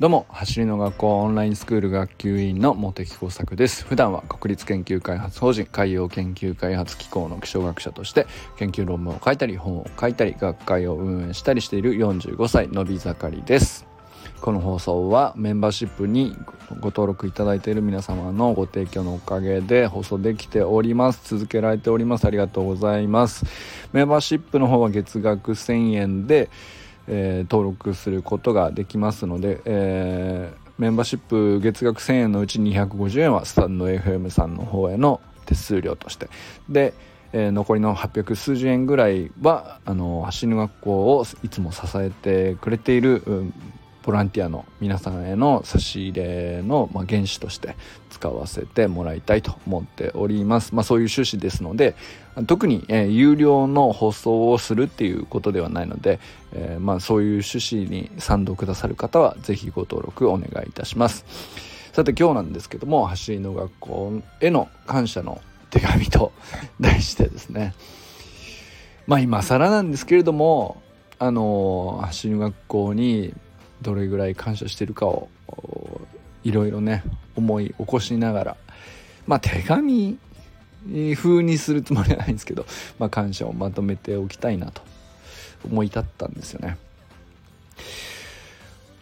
どうも走りの学校オンラインスクール学級委員の茂木耕作です。普段は国立研究開発法人海洋研究開発機構の気象学者として研究論文を書いたり本を書いたり学会を運営したりしている45歳のび盛りです。この放送はメンバーシップにご登録いただいている皆様のご提供のおかげで放送できております。続けられております。ありがとうございます。メンバーシップの方は月額1000円でえー、登録することができますので、えー、メンバーシップ月額1000円のうち250円はスタンド FM さんの方への手数料として。で、えー、残りの800数十円ぐらいはあの走る学校をいつも支えてくれている、うんボランティアの皆さんへの差し入れの、まあ、原資として使わせてもらいたいと思っております。まあ、そういう趣旨ですので特に、えー、有料の放送をするっていうことではないので、えー、まあ、そういう趣旨に賛同くださる方は是非ご登録お願いいたします。さて今日なんですけども走りの学校への感謝の手紙と題してですねまあ今更なんですけれどもあの走りの学校にどれぐらい感謝してるかをいろいろね思い起こしながらまあ手紙風にするつもりはないんですけど、まあ、感謝をまとめておきたいなと思い立ったんですよね。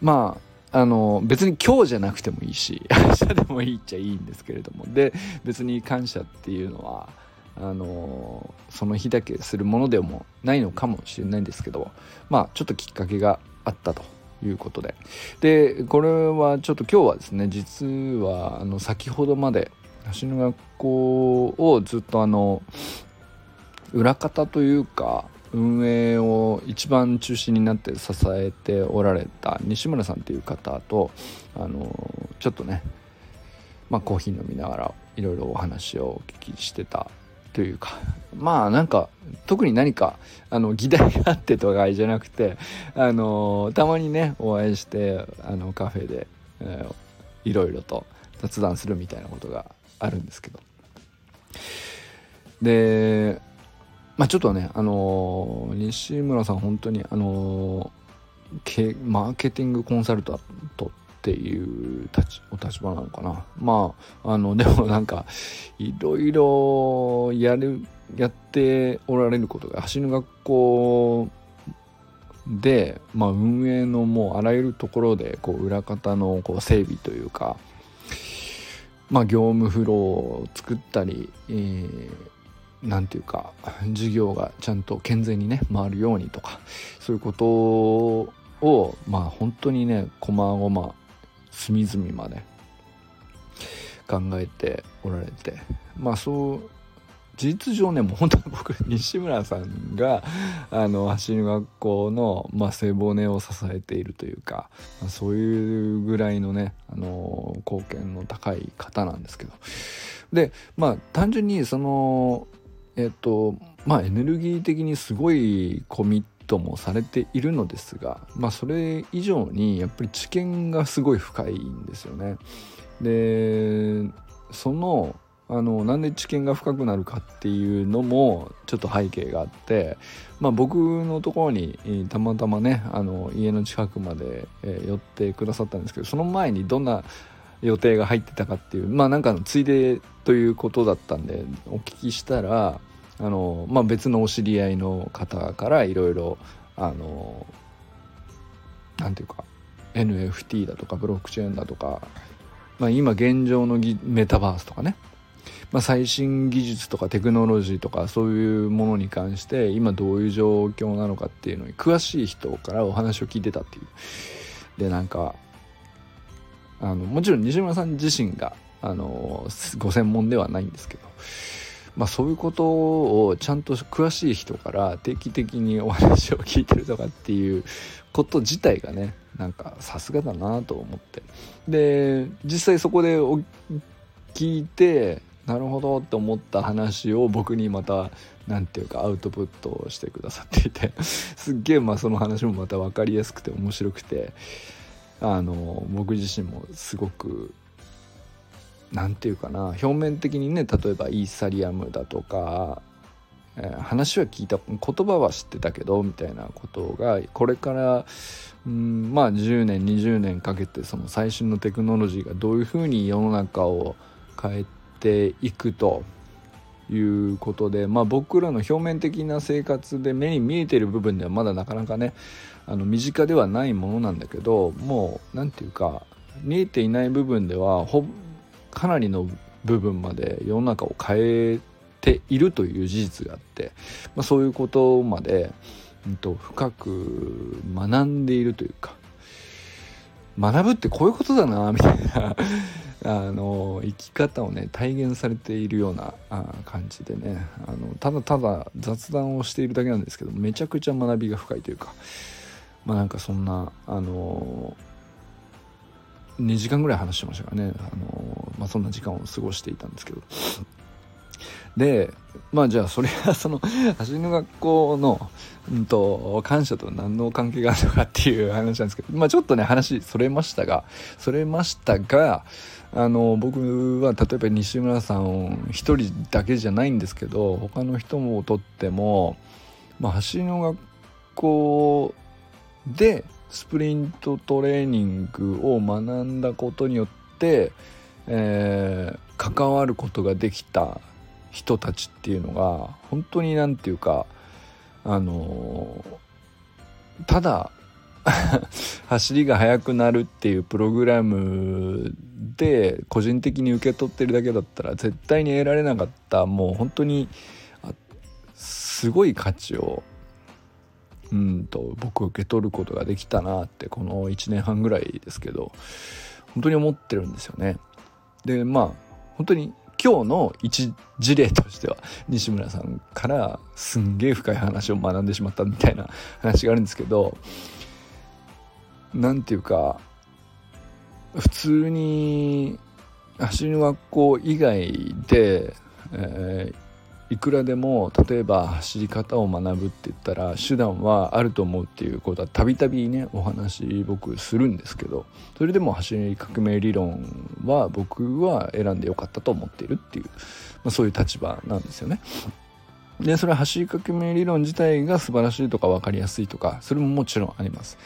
まああの別に今日じゃなくてもいいし 明日でもいいっちゃいいんですけれどもで別に感謝っていうのはあのその日だけするものでもないのかもしれないんですけどまあちょっときっかけがあったということで。でこれはちょっと今日はですね実はあの先ほどまで橋の学校をずっとあの裏方というか運営を一番中心になって支えておられた西村さんという方とあのちょっとねまあコーヒー飲みながらいろいろお話をお聞きしてたというかまあなんか特に何かあの議題があってとかじゃなくてあのたまにねお会いしてあのカフェで、えー、いろいろと雑談するみたいなことがあるんですけど。でまあちょっとねあの西村さん本当にあのマーケティングコンサルタントっていう立お立場なのかな。まああのでもなんかいろいろやるやっておられることが走る学校で、まあ、運営のもうあらゆるところでこう裏方のこう整備というか、まあ、業務フローを作ったり、えー、なんていうか事業がちゃんと健全にね回るようにとかそういうことをまあ本当にねこまごま隅々まで考えておられてまあそう事実上ねもう本当に僕西村さんがあの走り学校の、まあ、背骨を支えているというか、まあ、そういうぐらいのねあの貢献の高い方なんですけど。でまあ単純にそのえっとまあエネルギー的にすごいコミットもされているのですが、まあ、それ以上にやっぱり知見がすごい深いんですよね。でそのあのなんで知見が深くなるかっていうのもちょっと背景があって、まあ、僕のところにたまたまねあの家の近くまで、寄ってくださったんですけどその前にどんな予定が入ってたかっていうまあなんかのついでということだったんでお聞きしたらあの、まあ、別のお知り合いの方からいろいろあのなんていうか NFT だとかブロックチェーンだとか、まあ、今現状のメタバースとかね、まあ、最新技術とかテクノロジーとかそういうものに関して今どういう状況なのかっていうのに詳しい人からお話を聞いてたっていう。でなんかあのもちろん西村さん自身があのご専門ではないんですけどまあ、そういうことをちゃんと詳しい人から定期的にお話を聞いてるとかっていうこと自体がねなんかさすがだなと思って。で実際そこで聞いてなるほどって思った話を僕にまた何て言うかアウトプットしてくださっていて。すっげえまあその話もまた分かりやすくて面白くて。あの僕自身もすごく何て言うかな表面的にね例えばイーサリアムだとかえー、話は聞いた言葉は知ってたけどみたいなことがこれからうんまあ10年20年かけてその最新のテクノロジーがどういうふうに世の中を変えていくということで、まあ、僕らの表面的な生活で目に見えてる部分ではまだなかなかねあの身近ではないものなんだけどもう何て言うか見えていない部分ではほかなりの部分まで世の中を変えているという事実があって、まあ、そういうことまで、うんと、深く学んでいるというか学ぶってこういうことだなみたいな あの生き方をね体現されているようなあ感じでねあのただただ雑談をしているだけなんですけどめちゃくちゃ学びが深いというかまあなんかそんなあの2時間ぐらい話してましたからね、あのまあ、そんな時間を過ごしていたんですけど。でまあじゃあそれはその 走りの学校の、うんと、感謝と何の関係があるのかっていう話なんですけど、まあ、ちょっとね話それましたがそれましたがあの僕は例えば西村さん一人だけじゃないんですけど他の人もとっても、まあ、走りの学校でスプリントトレーニングを学んだことによって、えー、関わることができた人たちっていうのが本当に何て言うかあのただ 走りが速くなるっていうプログラムで個人的に受け取ってるだけだったら絶対に得られなかったもう本当にすごい価値をうんと僕受け取ることができたなってこの1年半ぐらいですけど本当に思ってるんですよね。でまあ本当に今日の一事例としては西村さんからすんげえ深い話を学んでしまったみたいな話があるんですけど何て言うか普通に走りの学校以外で、えー、いくらでも例えば走り方を学ぶって言ったら手段はあると思うっていうことはたびたびねお話僕するんですけどそれでも走り革命理論は僕は選んでよかったと思っているっていう、まあ、そういう立場なんですよね。でそれは走り革命理論自体が素晴らしいとか分かりやすいとかそれももちろんあります。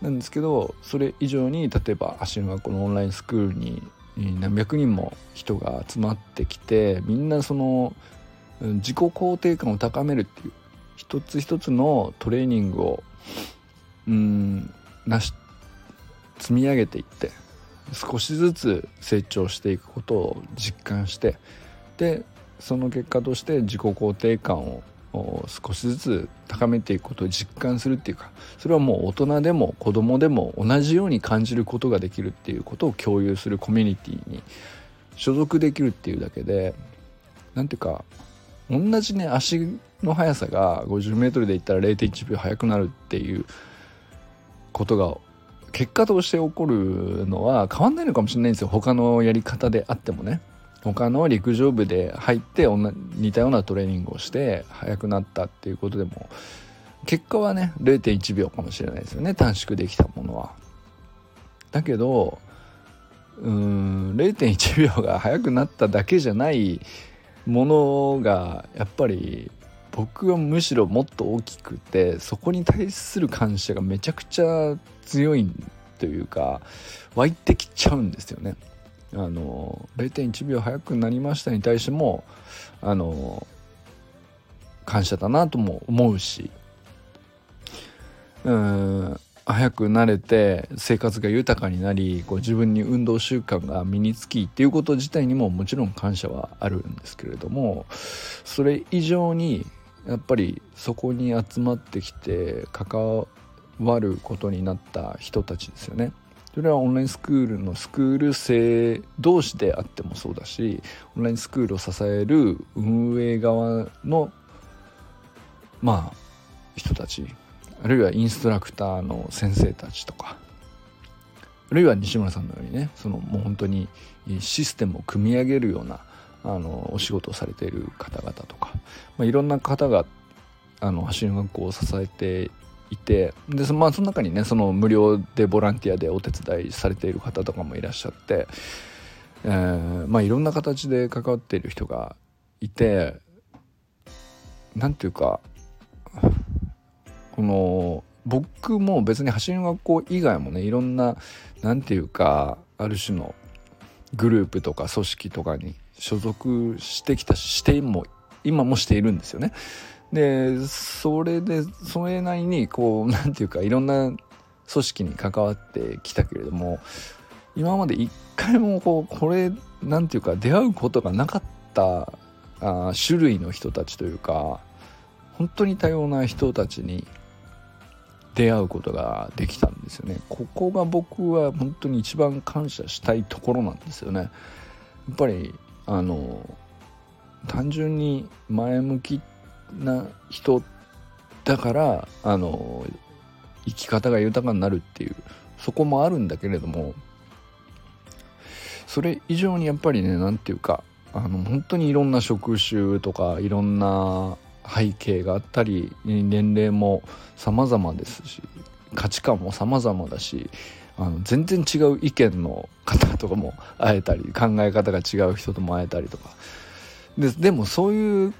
なんですけどそれ以上に例えば走りの学校のオンラインスクールに何百人も人が集まってきてみんなその自己肯定感を高めるっていう一つ一つのトレーニングをうんなし積み上げていって少しずつ成長していくことを実感してでその結果として自己肯定感を少しずつ高めていくことを実感するっていうかそれはもう大人でも子供でも同じように感じることができるっていうことを共有するコミュニティに所属できるっていうだけで何ていうか同じね足の速さが 50m でいったら0.1秒速くなるっていうことが結果として起こるのは変わんないのかもしれないんですよ。他のやり方であってもね。他の陸上部で入って似たようなトレーニングをして速くなったっていうことでも結果はね0.1秒かもしれないですよね。短縮できたものは。だけどうん0.1秒が速くなっただけじゃないものがやっぱり僕はむしろもっと大きくてそこに対する感謝がめちゃくちゃ強いというか湧いてきちゃうんですよね。あの0.1秒早くなりましたに対してもあの感謝だなとも思うしうん早くなれて生活が豊かになりこう自分に運動習慣が身につきっていうこと自体にももちろん感謝はあるんですけれどもそれ以上にやっぱりそこに集まってきて関わることになった人たちですよね。それはオンラインスクールのスクール生同士であってもそうだしオンラインスクールを支える運営側のまあ人たちあるいはインストラクターの先生たちとか。あるいは西村さんのようにねそのもう本当にシステムを組み上げるようなあのお仕事をされている方々とか、まあ、いろんな方があの走り学校を支えていてで、まあ、その中にねその無料でボランティアでお手伝いされている方とかもいらっしゃって、えーまあ、いろんな形で関わっている人がいて何ていうかこの僕も別に走りの学校以外もねいろんな何ていうかある種のグループとか組織とかに所属してきたししても今もしているんですよね。でそれでそれなりにこう 何て言うかいろんな組織に関わってきたけれども今まで一回もこうこれ何て言うか出会うことがなかったあ種類の人たちというか本当に多様な人たちに出会うことができたんですよね。ここが僕は本当に一番感謝したいところなんですよね。やっぱりあの単純に前向きな人だからあの生き方が豊かになるっていうそこもあるんだけれどもそれ以上にやっぱりね何て言うかあの本当にいろんな職種とかいろんな背景があったり年齢も様々ですし価値観も様々だしあの全然違う意見の方とかも会えたり考え方が違う人とも会えたりとか。ででもそういう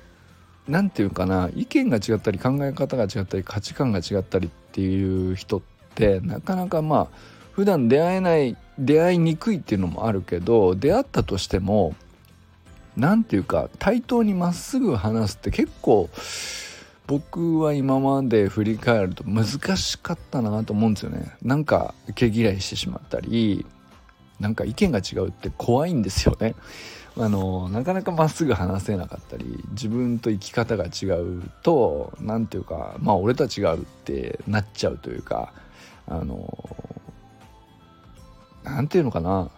何て言うかな意見が違ったり考え方が違ったり価値観が違ったりっていう人ってなかなかまあ普段出会えない出会いにくいっていうのもあるけど出会ったとしても何て言うか対等にまっすぐ話すって結構僕は今まで振り返ると難しかったなと思うんですよね。なんか毛嫌いしてしまったりなんか意見が違うって怖いんですよね。あのなかなかまっすぐ話せなかったり自分と生き方が違うと何ていうかまあ俺とは違うってなっちゃうというかあの何ていうのかな。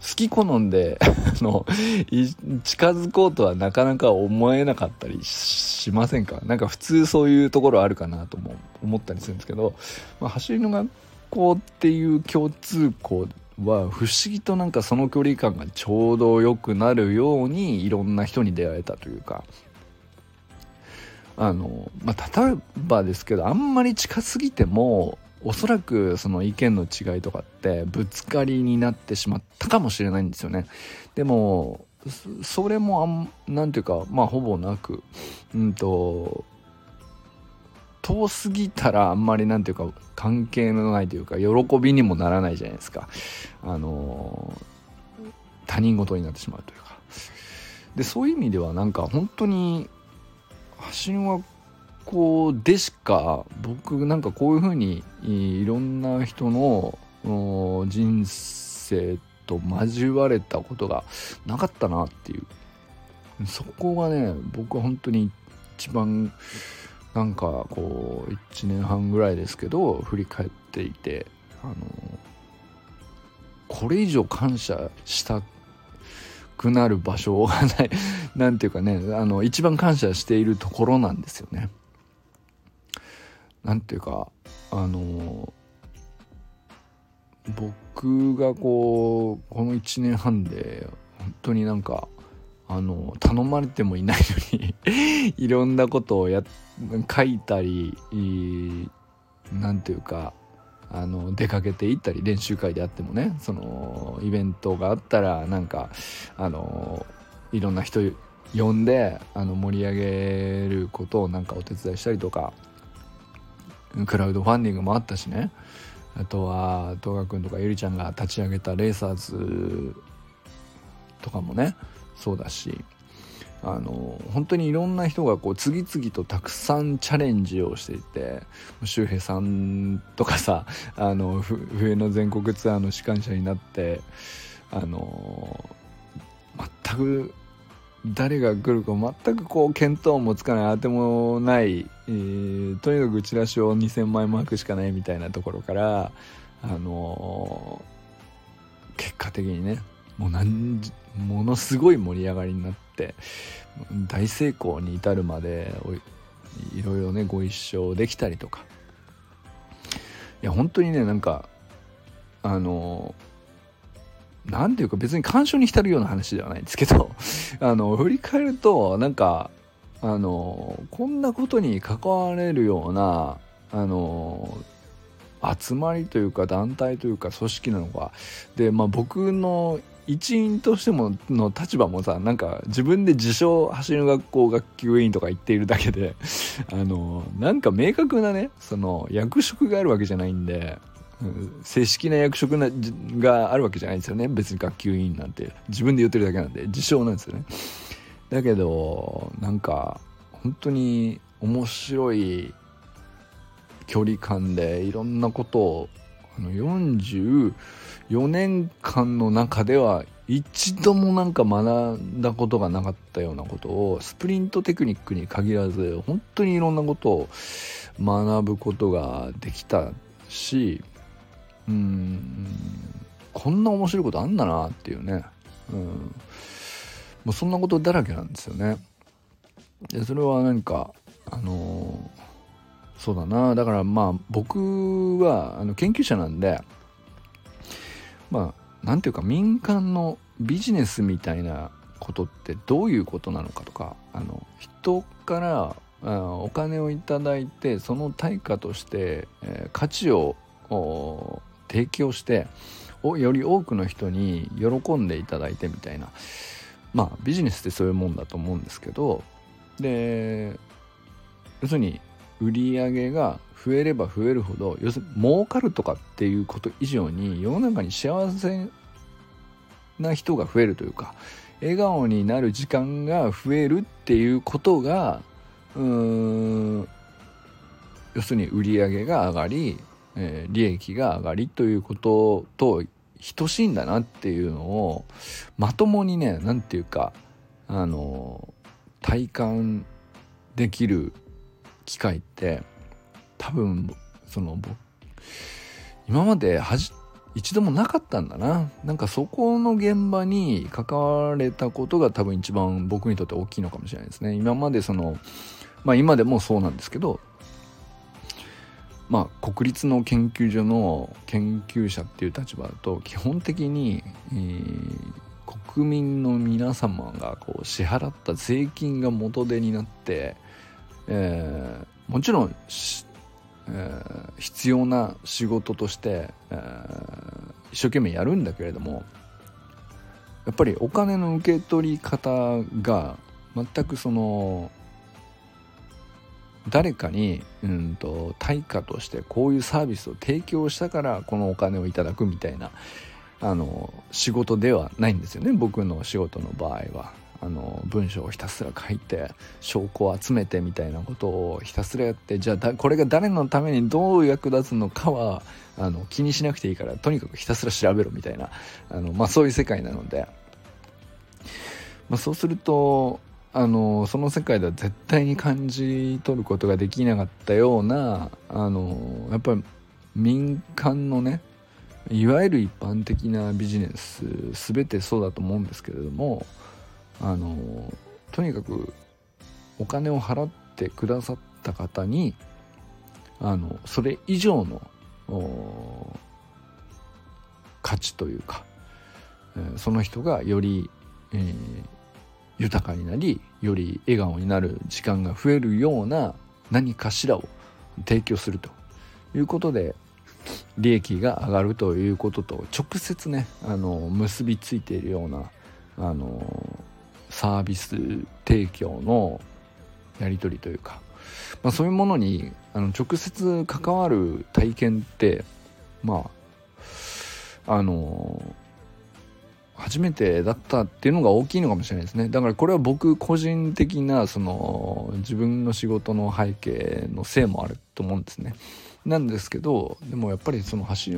好き好んで の近づこうとはなかなか思えなかったりしませんか？なんか普通そういうところあるかなとも思ったりするんですけど、まあ、走りの学校っていう共通項は不思議となんかその距離感がちょうど良くなるようにいろんな人に出会えたというか。あの、まあ、例えばですけどあんまり近すぎてもおそらくその意見の違いとかってぶつかりになってしまったかもしれないんですよね。でもそれもあんなんていうかまあほぼなくうんと遠すぎたらあんまりなんていうか関係のないというか喜びにもならないじゃないですかあの他人事になってしまうというかでそういう意味ではなんか本当に橋のこでしか？僕なんかこういうふうにいろんな人の人生と交われたことがなかったなっていうそこがね僕は本当に一番なんかこう1年半ぐらいですけど振り返っていてあのこれ以上感謝したくなる場所がないなんていうかねあの一番感謝しているところなんですよね。なんていうかあの僕がこうこの1年半で本当になんかあの頼まれてもいないのに いろんなことをや書いたりなんていうかあの出かけていったり練習会であってもねそのイベントがあったらなんかあのいろんな人呼んであの盛り上げることをなんかお手伝いしたりとかクラウドファンディングもあったしね。あとは東賀君とかゆりちゃんが立ち上げたレーサーズとかもね。そうだし。あの本当にいろんな人がこう次々とたくさんチャレンジをしていて周平さんとかさあの冬の全国ツアーの司会者になってあの全く誰が来るか全くこう見当もつかないあてもない、えー、とにかくチラシを2,000枚巻くしかないみたいなところからあの結果的にねもう何ものすごい盛り上がりになって大成功に至るまでいろいろねご一緒できたりとか。いや本当にねなんかあの何ていうか別に感傷に浸るような話ではないんですけど あの振り返るとなんかあのこんなことに関われるようなあの集まりというか団体というか組織なのか。で、まあ、僕の一員としてもの立場もさなんか自分で自称走る学校学級委員とか言っているだけであのなんか明確なねその役職があるわけじゃないんで、正式な役職ながあるわけじゃないんですよね。別に学級委員なんて。自分で言ってるだけなんで。自称なんですよね。だけどなんか本当に面白い距離感でいろんなことをあの44年間の中では一度もなんか学んだことがなかったようなことをスプリントテクニックに限らず本当にいろんなことを学ぶことができたしうん。こんな面白いことあんだなっていうね、うん、もうそんなことだらけなんですよね。でそれは何かあのそうだな。だからまあ僕はあの研究者なんでまあなんていうか民間のビジネスみたいなことってどういうことなのかとかあの人からお金をいただいてその対価として、えー、価値を提供してより多くの人に喜んでいただいてみたいな。まあビジネスってそういうもんだと思うんですけどで要するに売り上げが増えれば増えるほど要するに儲かるとかっていうこと以上に世の中に幸せな人が増えるというか笑顔になる時間が増えるっていうことがうーん要するに売り上げが上がり、えー、利益が上がりということと等しいんだなっていうのをまともにね何て言うかあの体感できる機会って多分その今まではじ一度もなかったんだな。なんかそこの現場に関われたことが多分一番僕にとって大きいのかもしれないですね。今までそのまあ今でもそうなんですけどまあ国立の研究所の研究者っていう立場だと基本的に、えー、国民の皆様がこう支払った税金が元手になって、えー、もちろん、えー、必要な仕事として、えー、一生懸命やるんだけれどもやっぱりお金の受け取り方が全くその誰かに、うんと、対価としてこういうサービスを提供したからこのお金をいただくみたいなあの仕事ではないんですよね僕の仕事の場合は。あの文章をひたすら書いて証拠を集めてみたいなことをひたすらやってじゃあこれが誰のためにどう役立つのかはあの気にしなくていいからとにかくひたすら調べろみたいなあの、まあ、そういう世界なので、まあ、そうするとあのその世界では絶対に感じ取ることができなかったようなあのやっぱり民間のねいわゆる一般的なビジネス全てそうだと思うんですけれどもあのとにかくお金を払ってくださった方にあのそれ以上の価値というか、えー、その人がより、えー、豊かになりより笑顔になる時間が増えるような何かしらを提供すると。いうことで利益が上がるということと直接ねあの結びついているようなあのサービス提供のやり取りというか、まあ、そういうものにあの直接関わる体験ってまああの初めてだったっていうのが大きいのかもしれないですね。だからこれは僕個人的なその自分の仕事の背景のせいもあると思うんですね。なんですけどでもやっぱりその走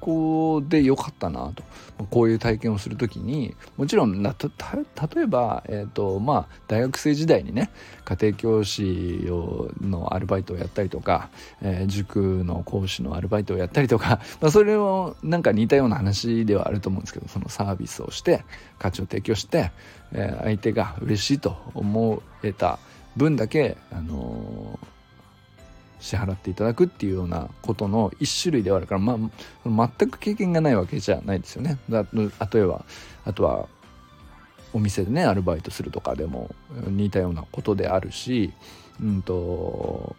校で良かったなと。こういう体験をする時にもちろん例えば、えーとまあ、大学生時代にね家庭教師をのアルバイトをやったりとか、えー、塾の講師のアルバイトをやったりとか、まあ、それをなんか似たような話ではあると思うんですけどそのサービスをして価値を提供して、えー、相手が嬉しいと思えた分だけ、あのー支払っていただくっていうようなことの一種類ではあるから、まあ、全く経験がないわけじゃないですよね。だ例えばあとはお店でねアルバイトするとかでも似たようなことであるし、うんと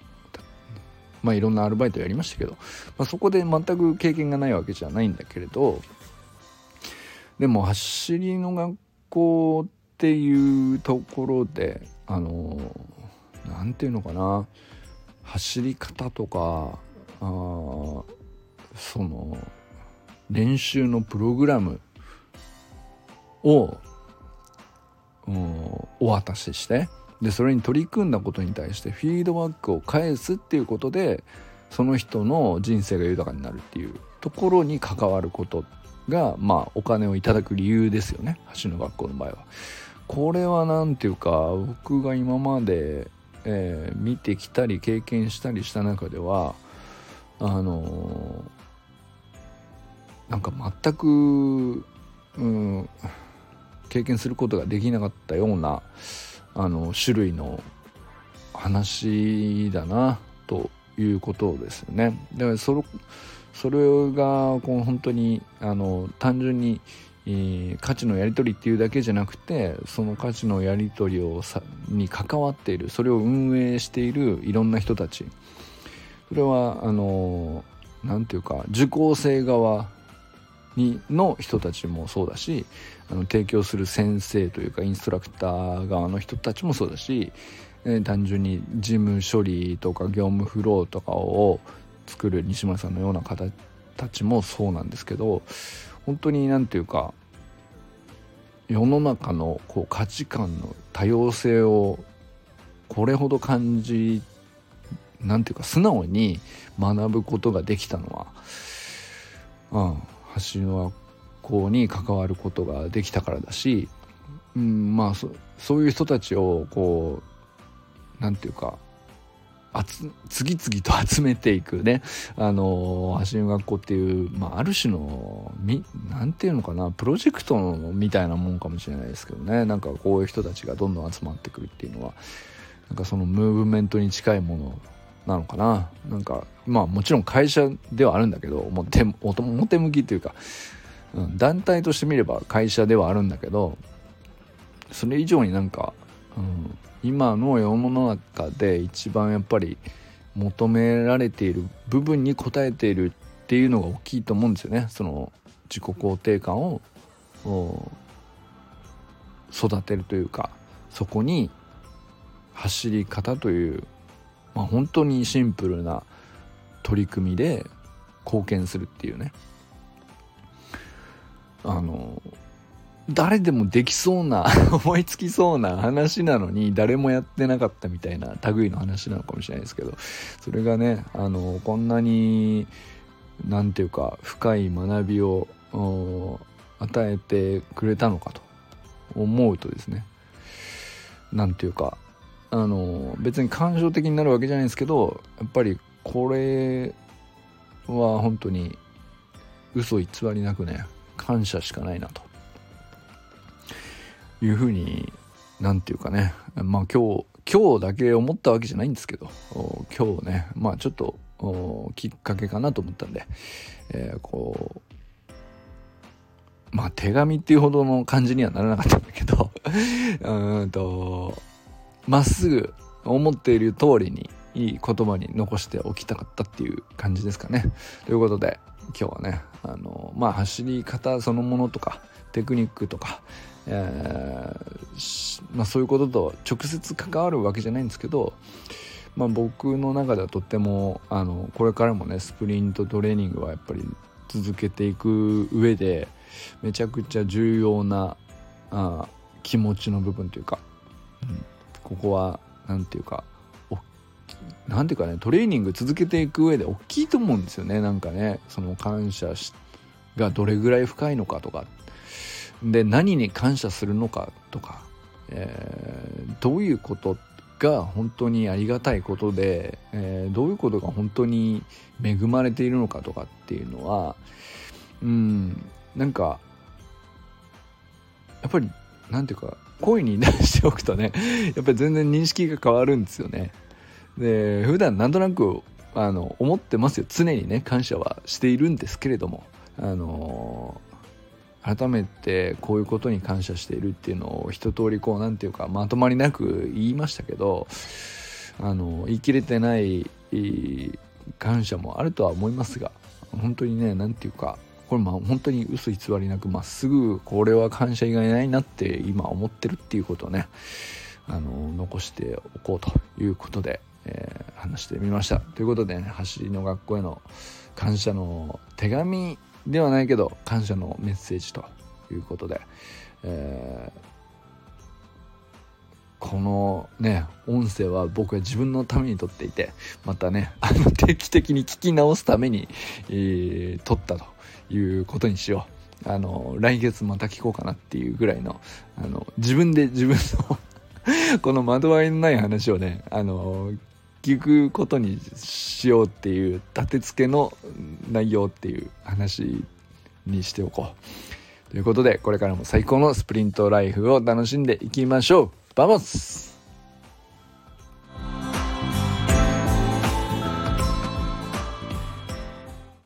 まあ、いろんなアルバイトやりましたけど、まあ、そこで全く経験がないわけじゃないんだけれどでも走りの学校っていうところであの何て言うのかな走り方とかあその練習のプログラムをお渡ししてでそれに取り組んだことに対してフィードバックを返すっていうことでその人の人生が豊かになるっていうところに関わることがまあお金をいただく理由ですよね橋の学校の場合は。これは何ていうか僕が今まで、えー、見てきたり経験したりした中ではあのー、なんか全く、うん、経験することができなかったようなあの種類の話だなということですよね。だからそれそれがこう本当にあの単純に、価値のやり取りっていうだけじゃなくてその価値のやり取りをさに関わっているそれを運営しているいろんな人たち。それはあの何て言うか受講生側にの人たちもそうだしあの提供する先生というかインストラクター側の人たちもそうだし、え、単純に事務処理とか業務フローとかを作る西村さんのような方たちもそうなんですけど本当に何て言うか世の中のこう価値観の多様性をこれほど感じ何て言うか素直に学ぶことができたのは、うん、橋の学に関わることができたからだし、うん、まあそういう人たちをこう何て言うか次々と 集めていくね。あの橋の学校っていう、まあ、ある種のみ何て言うのかなプロジェクトみたいなもんかもしれないですけどね。なんかこういう人たちがどんどん集まってくるっていうのはなんかそのムーブメントに近いものなのかな。なんかまあもちろん会社ではあるんだけど表表向きっていうか、うん、団体として見れば会社ではあるんだけどそれ以上になんか、うん、今の世の中で一番やっぱり求められている部分に応えているっていうのが大きいと思うんですよね。その自己肯定感を育てるというかそこに走り方という、まあ、本当にシンプルな取り組みで貢献するっていうね。あの誰でもできそうな 思いつきそうな話なのに誰もやってなかったみたいな類の話なのかもしれないですけど。それがねあのこんなに何て言うか深い学びを与えてくれたのかと思うとですね。何て言うかあの別に感情的になるわけじゃないですけどやっぱりこれは本当に嘘偽りなくね感謝しかないなと。いうふうに何て言うかね。まあ今日今日だけ思ったわけじゃないんですけど。今日ね。まあちょっときっかけかなと思ったんで、えー、こうまあ手紙っていうほどの感じにはならなかったんだけど。うんとまっすぐ思っている通りにいい言葉に残しておきたかったっていう感じですかね。ということで今日はねあのまあ走り方そのものとかテクニックとか、えー、まあ、そういうことと直接関わるわけじゃないんですけど、まあ、僕の中ではとってもあのこれからもねスプリントトレーニングはやっぱり続けていく上でめちゃくちゃ重要なあ気持ちの部分というか、うん、ここは何て言うか何ていうかねトレーニング続けていく上で大きいと思うんですよね。なんかねその感謝がどれぐらい深いのかとかで何に感謝するのかとか、えー、どういうことが本当にありがたいことで、えー、どういうことが本当に恵まれているのかとかっていうのはうんなんかやっぱりなんていうか声に出しておくとねやっぱり全然認識が変わるんですよね。で普段なんとなくあの思ってますよ常にね感謝はしているんですけれどもあの改めてこういうことに感謝しているっていうのを一通りこう何て言うかまとまりなく言いましたけどあの言い切れてない感謝もあるとは思いますが本当にね何て言うかこれまあ本当に嘘偽りなくまっすぐこれは感謝以外ないなって今思ってるっていうことをねあの残しておこうということで、えー、話してみました。ということでね走りの学校への感謝の手紙ではないけど感謝のメッセージということで、えーこのね音声は僕は自分のために撮っていてまたね あの定期的に聞き直すために、えー、撮ったということにしよう。あの来月また聞こうかなっていうぐらいのあの自分で自分の この惑わいのない話をねあの聞くことにしようっていう立て付けの内容っていう話にしておこう。ということでこれからも最高のスプリントライフを楽しんでいきましょう。バモス!